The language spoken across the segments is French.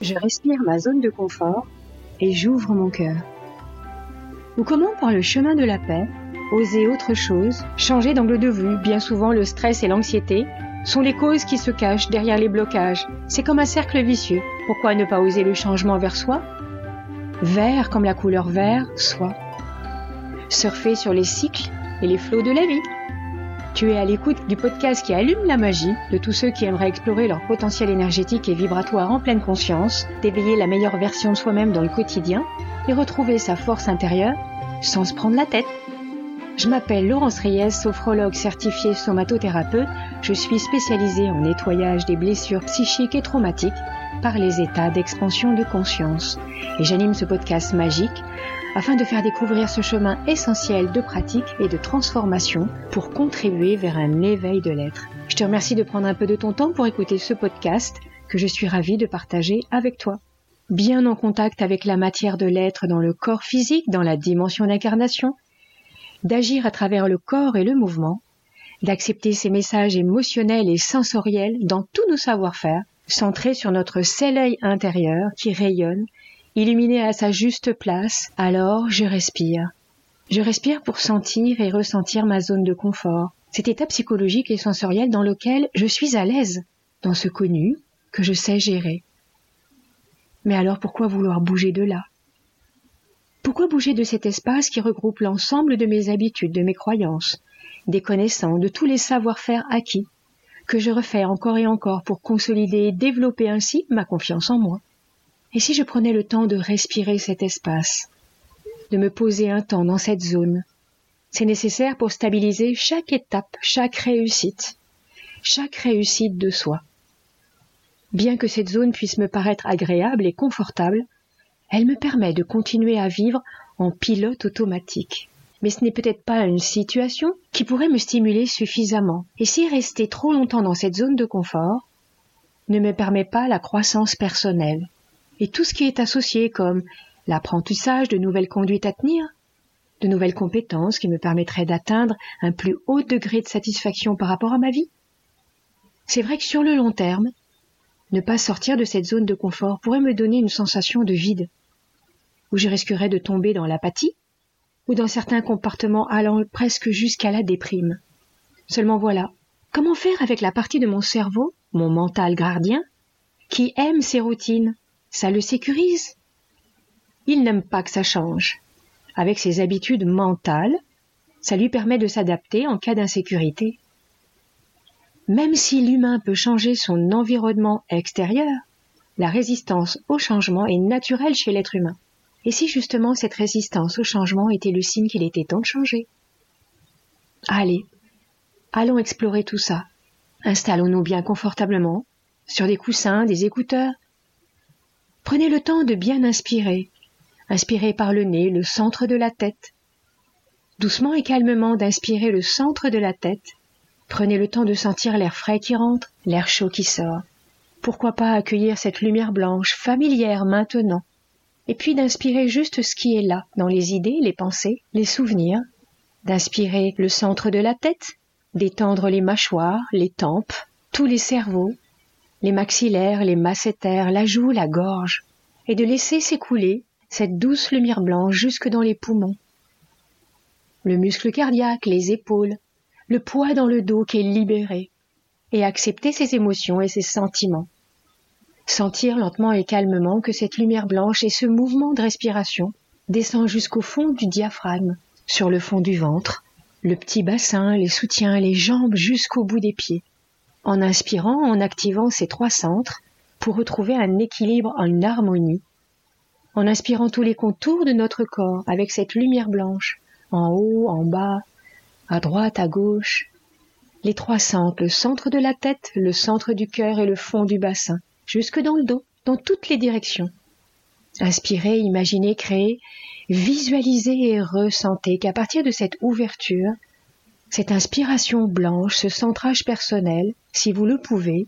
Je respire ma zone de confort et j'ouvre mon cœur. Ou comment par le chemin de la paix, oser autre chose, changer d'angle de vue, bien souvent le stress et l'anxiété sont les causes qui se cachent derrière les blocages. C'est comme un cercle vicieux. Pourquoi ne pas oser le changement vers soi? Vert comme la couleur vert, soi. Surfer sur les cycles et les flots de la vie. Tu es à l'écoute du podcast qui allume la magie de tous ceux qui aimeraient explorer leur potentiel énergétique et vibratoire en pleine conscience, d'éveiller la meilleure version de soi-même dans le quotidien et retrouver sa force intérieure sans se prendre la tête. Je m'appelle Laurence Reyes, sophrologue certifiée somatothérapeute. Je suis spécialisée en nettoyage des blessures psychiques et traumatiques par les états d'expansion de conscience. Et j'anime ce podcast magique afin de faire découvrir ce chemin essentiel de pratique et de transformation pour contribuer vers un éveil de l'être. Je te remercie de prendre un peu de ton temps pour écouter ce podcast que je suis ravie de partager avec toi. Bien en contact avec la matière de l'être dans le corps physique, dans la dimension d'incarnation, d'agir à travers le corps et le mouvement, d'accepter ces messages émotionnels et sensoriels dans tous nos savoir-faire, centrés sur notre soleil intérieur qui rayonne illuminé à sa juste place, alors je respire. Je respire pour sentir et ressentir ma zone de confort, cet état psychologique et sensoriel dans lequel je suis à l'aise, dans ce connu que je sais gérer. Mais alors pourquoi vouloir bouger de là? Pourquoi bouger de cet espace qui regroupe l'ensemble de mes habitudes, de mes croyances, des connaissances, de tous les savoir-faire acquis, que je refais encore et encore pour consolider et développer ainsi ma confiance en moi? Et si je prenais le temps de respirer cet espace, de me poser un temps dans cette zone C'est nécessaire pour stabiliser chaque étape, chaque réussite, chaque réussite de soi. Bien que cette zone puisse me paraître agréable et confortable, elle me permet de continuer à vivre en pilote automatique. Mais ce n'est peut-être pas une situation qui pourrait me stimuler suffisamment. Et si rester trop longtemps dans cette zone de confort ne me permet pas la croissance personnelle, et tout ce qui est associé comme l'apprentissage de nouvelles conduites à tenir, de nouvelles compétences qui me permettraient d'atteindre un plus haut degré de satisfaction par rapport à ma vie. C'est vrai que sur le long terme, ne pas sortir de cette zone de confort pourrait me donner une sensation de vide, où je risquerais de tomber dans l'apathie, ou dans certains comportements allant presque jusqu'à la déprime. Seulement voilà, comment faire avec la partie de mon cerveau, mon mental gardien, qui aime ces routines, ça le sécurise? Il n'aime pas que ça change. Avec ses habitudes mentales, ça lui permet de s'adapter en cas d'insécurité. Même si l'humain peut changer son environnement extérieur, la résistance au changement est naturelle chez l'être humain. Et si justement cette résistance au changement était le signe qu'il était temps de changer? Allez, allons explorer tout ça. Installons-nous bien confortablement, sur des coussins, des écouteurs, Prenez le temps de bien inspirer. Inspirez par le nez le centre de la tête. Doucement et calmement d'inspirer le centre de la tête. Prenez le temps de sentir l'air frais qui rentre, l'air chaud qui sort. Pourquoi pas accueillir cette lumière blanche familière maintenant? Et puis d'inspirer juste ce qui est là, dans les idées, les pensées, les souvenirs, d'inspirer le centre de la tête, d'étendre les mâchoires, les tempes, tous les cerveaux, les maxillaires, les masséters, la joue, la gorge, et de laisser s'écouler cette douce lumière blanche jusque dans les poumons. Le muscle cardiaque, les épaules, le poids dans le dos qui est libéré, et accepter ses émotions et ses sentiments. Sentir lentement et calmement que cette lumière blanche et ce mouvement de respiration descend jusqu'au fond du diaphragme, sur le fond du ventre, le petit bassin, les soutiens, les jambes jusqu'au bout des pieds. En inspirant, en activant ces trois centres pour retrouver un équilibre, une harmonie, en inspirant tous les contours de notre corps avec cette lumière blanche, en haut, en bas, à droite, à gauche, les trois centres, le centre de la tête, le centre du cœur et le fond du bassin, jusque dans le dos, dans toutes les directions. Inspirez, imaginez, créez, visualisez et ressentez qu'à partir de cette ouverture, cette inspiration blanche, ce centrage personnel, si vous le pouvez,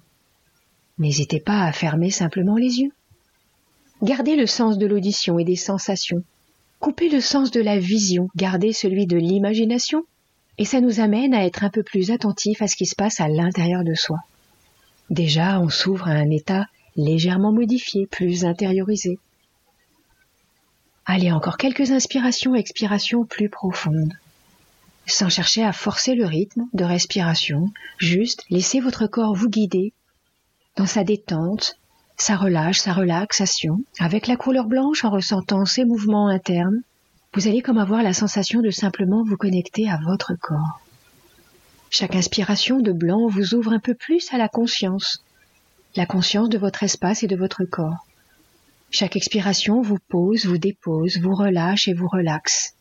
n'hésitez pas à fermer simplement les yeux. Gardez le sens de l'audition et des sensations. Coupez le sens de la vision, gardez celui de l'imagination, et ça nous amène à être un peu plus attentifs à ce qui se passe à l'intérieur de soi. Déjà, on s'ouvre à un état légèrement modifié, plus intériorisé. Allez, encore quelques inspirations, expirations plus profondes. Sans chercher à forcer le rythme de respiration, juste laissez votre corps vous guider dans sa détente, sa relâche, sa relaxation, avec la couleur blanche en ressentant ses mouvements internes, vous allez comme avoir la sensation de simplement vous connecter à votre corps. Chaque inspiration de blanc vous ouvre un peu plus à la conscience, la conscience de votre espace et de votre corps. Chaque expiration vous pose, vous dépose, vous relâche et vous relaxe.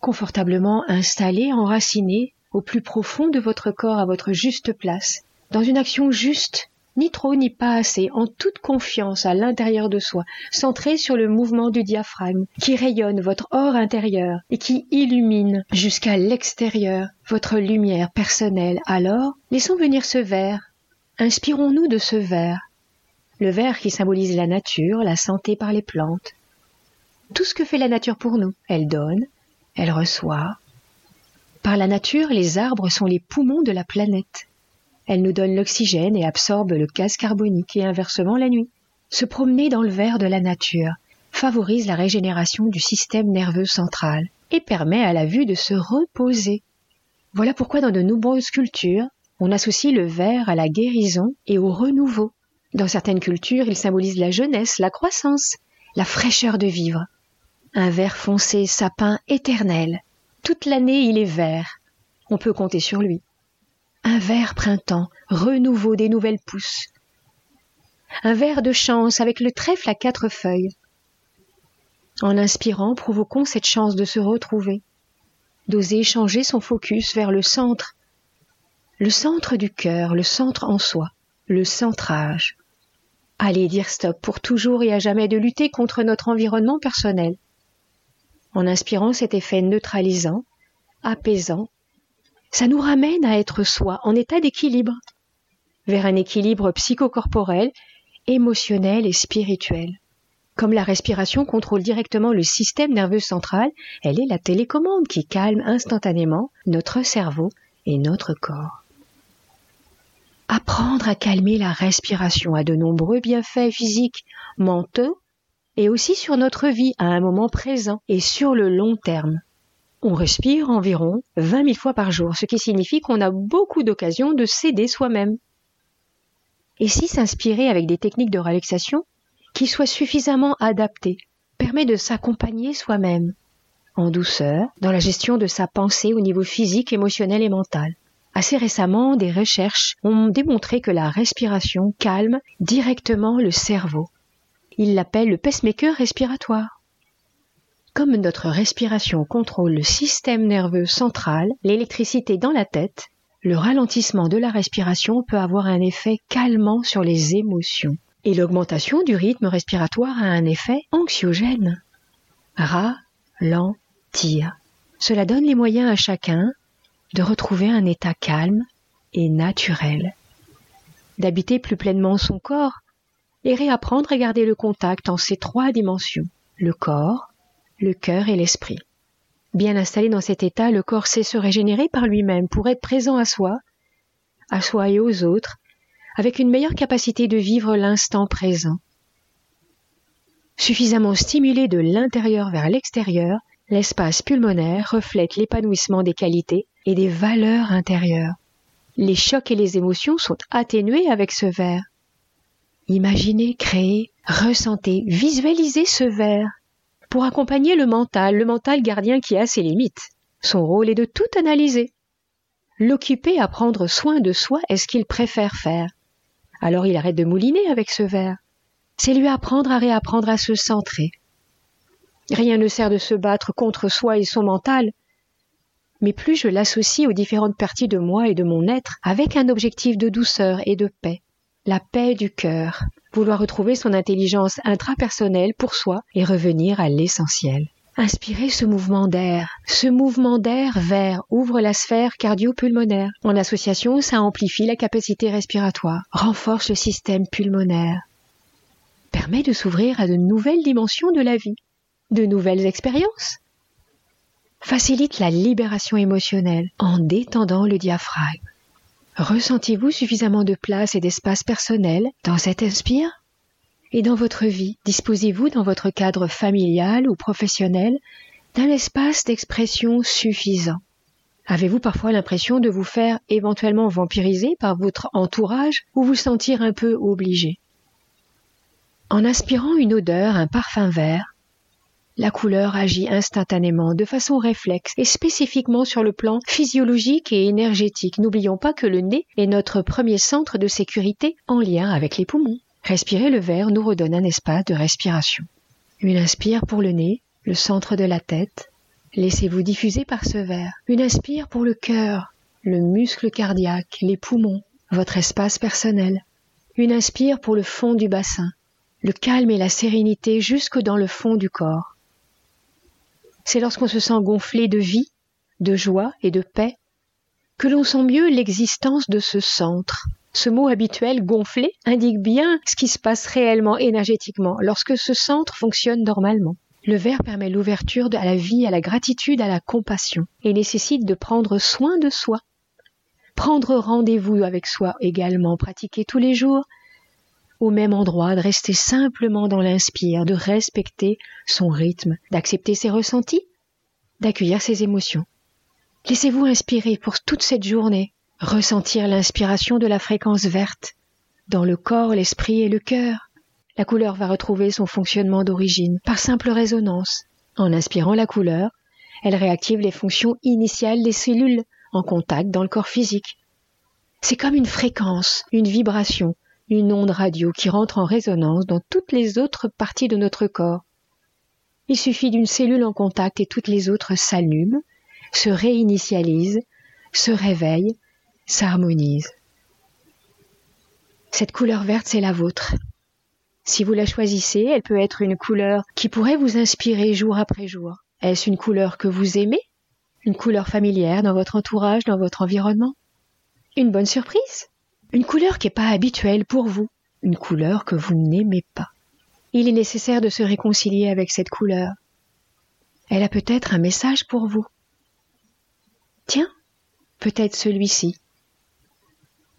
Confortablement installé, enraciné au plus profond de votre corps à votre juste place, dans une action juste, ni trop ni pas assez, en toute confiance à l'intérieur de soi, centré sur le mouvement du diaphragme, qui rayonne votre or intérieur et qui illumine jusqu'à l'extérieur votre lumière personnelle. Alors, laissons venir ce verre. Inspirons-nous de ce verre. Le verre qui symbolise la nature, la santé par les plantes. Tout ce que fait la nature pour nous. Elle donne, elle reçoit. Par la nature, les arbres sont les poumons de la planète. Elle nous donne l'oxygène et absorbe le gaz carbonique et inversement la nuit. Se promener dans le verre de la nature favorise la régénération du système nerveux central et permet à la vue de se reposer. Voilà pourquoi dans de nombreuses cultures, on associe le verre à la guérison et au renouveau. Dans certaines cultures, il symbolise la jeunesse, la croissance, la fraîcheur de vivre. Un vert foncé sapin éternel. Toute l'année, il est vert. On peut compter sur lui un vert printemps, renouveau des nouvelles pousses. Un verre de chance avec le trèfle à quatre feuilles. En inspirant, provoquons cette chance de se retrouver, d'oser changer son focus vers le centre, le centre du cœur, le centre en soi, le centrage. Allez dire stop pour toujours et à jamais de lutter contre notre environnement personnel. En inspirant cet effet neutralisant, apaisant, ça nous ramène à être soi, en état d'équilibre, vers un équilibre psychocorporel, émotionnel et spirituel. Comme la respiration contrôle directement le système nerveux central, elle est la télécommande qui calme instantanément notre cerveau et notre corps. Apprendre à calmer la respiration a de nombreux bienfaits physiques, mentaux et aussi sur notre vie à un moment présent et sur le long terme. On respire environ 20 000 fois par jour, ce qui signifie qu'on a beaucoup d'occasions de s'aider soi-même. Et si s'inspirer avec des techniques de relaxation qui soient suffisamment adaptées permet de s'accompagner soi-même en douceur dans la gestion de sa pensée au niveau physique, émotionnel et mental. Assez récemment, des recherches ont démontré que la respiration calme directement le cerveau. Ils l'appellent le pacemaker respiratoire. Comme notre respiration contrôle le système nerveux central, l'électricité dans la tête, le ralentissement de la respiration peut avoir un effet calmant sur les émotions. Et l'augmentation du rythme respiratoire a un effet anxiogène. Ralentir. Cela donne les moyens à chacun de retrouver un état calme et naturel, d'habiter plus pleinement son corps et réapprendre à garder le contact en ces trois dimensions, le corps, le cœur et l'esprit. Bien installé dans cet état, le corps sait se régénérer par lui-même pour être présent à soi, à soi et aux autres, avec une meilleure capacité de vivre l'instant présent. Suffisamment stimulé de l'intérieur vers l'extérieur, l'espace pulmonaire reflète l'épanouissement des qualités et des valeurs intérieures. Les chocs et les émotions sont atténués avec ce verre. Imaginez, créez, ressentez, visualisez ce verre pour accompagner le mental, le mental gardien qui a ses limites. Son rôle est de tout analyser. L'occuper à prendre soin de soi est ce qu'il préfère faire. Alors il arrête de mouliner avec ce verre. C'est lui apprendre à réapprendre à se centrer. Rien ne sert de se battre contre soi et son mental, mais plus je l'associe aux différentes parties de moi et de mon être avec un objectif de douceur et de paix, la paix du cœur, vouloir retrouver son intelligence intrapersonnelle pour soi et revenir à l'essentiel. Inspirez ce mouvement d'air. Ce mouvement d'air vert ouvre la sphère cardio-pulmonaire. En association, ça amplifie la capacité respiratoire, renforce le système pulmonaire, permet de s'ouvrir à de nouvelles dimensions de la vie, de nouvelles expériences, facilite la libération émotionnelle en détendant le diaphragme. Ressentez-vous suffisamment de place et d'espace personnel dans cet inspire? Et dans votre vie, disposez-vous dans votre cadre familial ou professionnel d'un espace d'expression suffisant. Avez-vous parfois l'impression de vous faire éventuellement vampiriser par votre entourage ou vous sentir un peu obligé? En inspirant une odeur, un parfum vert, la couleur agit instantanément, de façon réflexe et spécifiquement sur le plan physiologique et énergétique. N'oublions pas que le nez est notre premier centre de sécurité en lien avec les poumons. Respirer le verre nous redonne un espace de respiration. Une inspire pour le nez, le centre de la tête. Laissez-vous diffuser par ce verre. Une inspire pour le cœur, le muscle cardiaque, les poumons, votre espace personnel. Une inspire pour le fond du bassin, le calme et la sérénité jusque dans le fond du corps c'est lorsqu'on se sent gonflé de vie, de joie et de paix, que l'on sent mieux l'existence de ce centre. Ce mot habituel gonflé indique bien ce qui se passe réellement énergétiquement lorsque ce centre fonctionne normalement. Le verre permet l'ouverture à la vie, à la gratitude, à la compassion et nécessite de prendre soin de soi. Prendre rendez-vous avec soi également, pratiquer tous les jours au même endroit, de rester simplement dans l'inspire, de respecter son rythme, d'accepter ses ressentis, d'accueillir ses émotions. Laissez-vous inspirer pour toute cette journée, ressentir l'inspiration de la fréquence verte dans le corps, l'esprit et le cœur. La couleur va retrouver son fonctionnement d'origine par simple résonance. En inspirant la couleur, elle réactive les fonctions initiales des cellules en contact dans le corps physique. C'est comme une fréquence, une vibration une onde radio qui rentre en résonance dans toutes les autres parties de notre corps. Il suffit d'une cellule en contact et toutes les autres s'allument, se réinitialisent, se réveillent, s'harmonisent. Cette couleur verte, c'est la vôtre. Si vous la choisissez, elle peut être une couleur qui pourrait vous inspirer jour après jour. Est-ce une couleur que vous aimez? Une couleur familière dans votre entourage, dans votre environnement? Une bonne surprise? Une couleur qui n'est pas habituelle pour vous, une couleur que vous n'aimez pas. Il est nécessaire de se réconcilier avec cette couleur. Elle a peut-être un message pour vous. Tiens, peut-être celui-ci.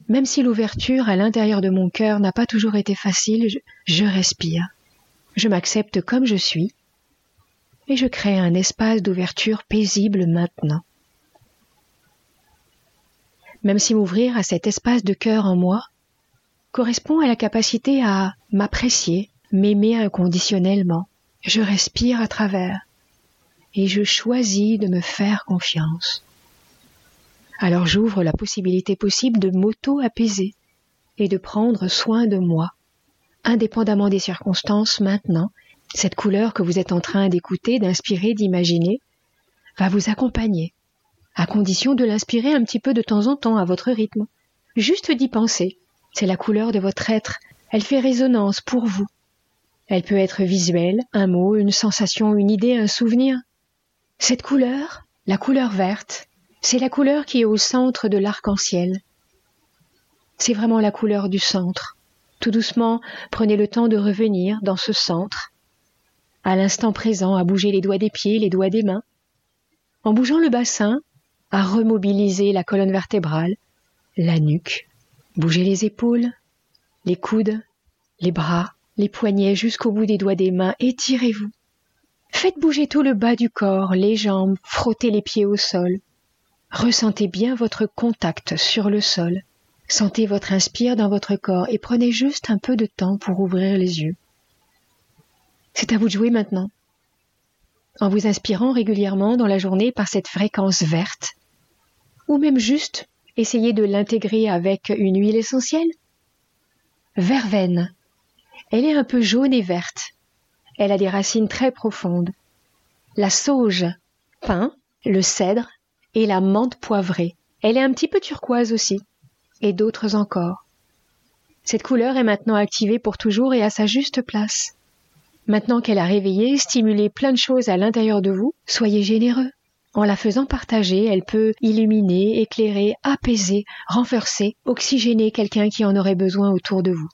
Même si l'ouverture à l'intérieur de mon cœur n'a pas toujours été facile, je, je respire. Je m'accepte comme je suis et je crée un espace d'ouverture paisible maintenant même si m'ouvrir à cet espace de cœur en moi correspond à la capacité à m'apprécier, m'aimer inconditionnellement. Je respire à travers et je choisis de me faire confiance. Alors j'ouvre la possibilité possible de m'auto-apaiser et de prendre soin de moi, indépendamment des circonstances maintenant. Cette couleur que vous êtes en train d'écouter, d'inspirer, d'imaginer, va vous accompagner à condition de l'inspirer un petit peu de temps en temps à votre rythme. Juste d'y penser. C'est la couleur de votre être. Elle fait résonance pour vous. Elle peut être visuelle, un mot, une sensation, une idée, un souvenir. Cette couleur, la couleur verte, c'est la couleur qui est au centre de l'arc-en-ciel. C'est vraiment la couleur du centre. Tout doucement, prenez le temps de revenir dans ce centre, à l'instant présent, à bouger les doigts des pieds, les doigts des mains. En bougeant le bassin, à remobiliser la colonne vertébrale, la nuque, bouger les épaules, les coudes, les bras, les poignets jusqu'au bout des doigts des mains, étirez-vous. Faites bouger tout le bas du corps, les jambes, frottez les pieds au sol. Ressentez bien votre contact sur le sol. Sentez votre inspire dans votre corps et prenez juste un peu de temps pour ouvrir les yeux. C'est à vous de jouer maintenant en vous inspirant régulièrement dans la journée par cette fréquence verte, ou même juste essayer de l'intégrer avec une huile essentielle. Verveine. Elle est un peu jaune et verte. Elle a des racines très profondes. La sauge, pin, le cèdre et la menthe poivrée. Elle est un petit peu turquoise aussi. Et d'autres encore. Cette couleur est maintenant activée pour toujours et à sa juste place. Maintenant qu'elle a réveillé, stimulé plein de choses à l'intérieur de vous, soyez généreux. En la faisant partager, elle peut illuminer, éclairer, apaiser, renforcer, oxygéner quelqu'un qui en aurait besoin autour de vous.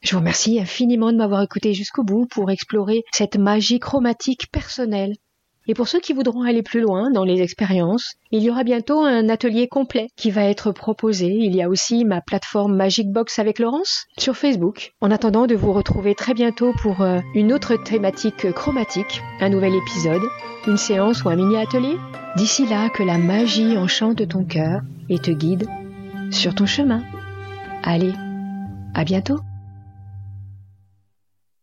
Je vous remercie infiniment de m'avoir écouté jusqu'au bout pour explorer cette magie chromatique personnelle. Et pour ceux qui voudront aller plus loin dans les expériences, il y aura bientôt un atelier complet qui va être proposé. Il y a aussi ma plateforme Magic Box avec Laurence sur Facebook. En attendant de vous retrouver très bientôt pour euh, une autre thématique chromatique, un nouvel épisode, une séance ou un mini-atelier, d'ici là que la magie enchante ton cœur et te guide sur ton chemin. Allez, à bientôt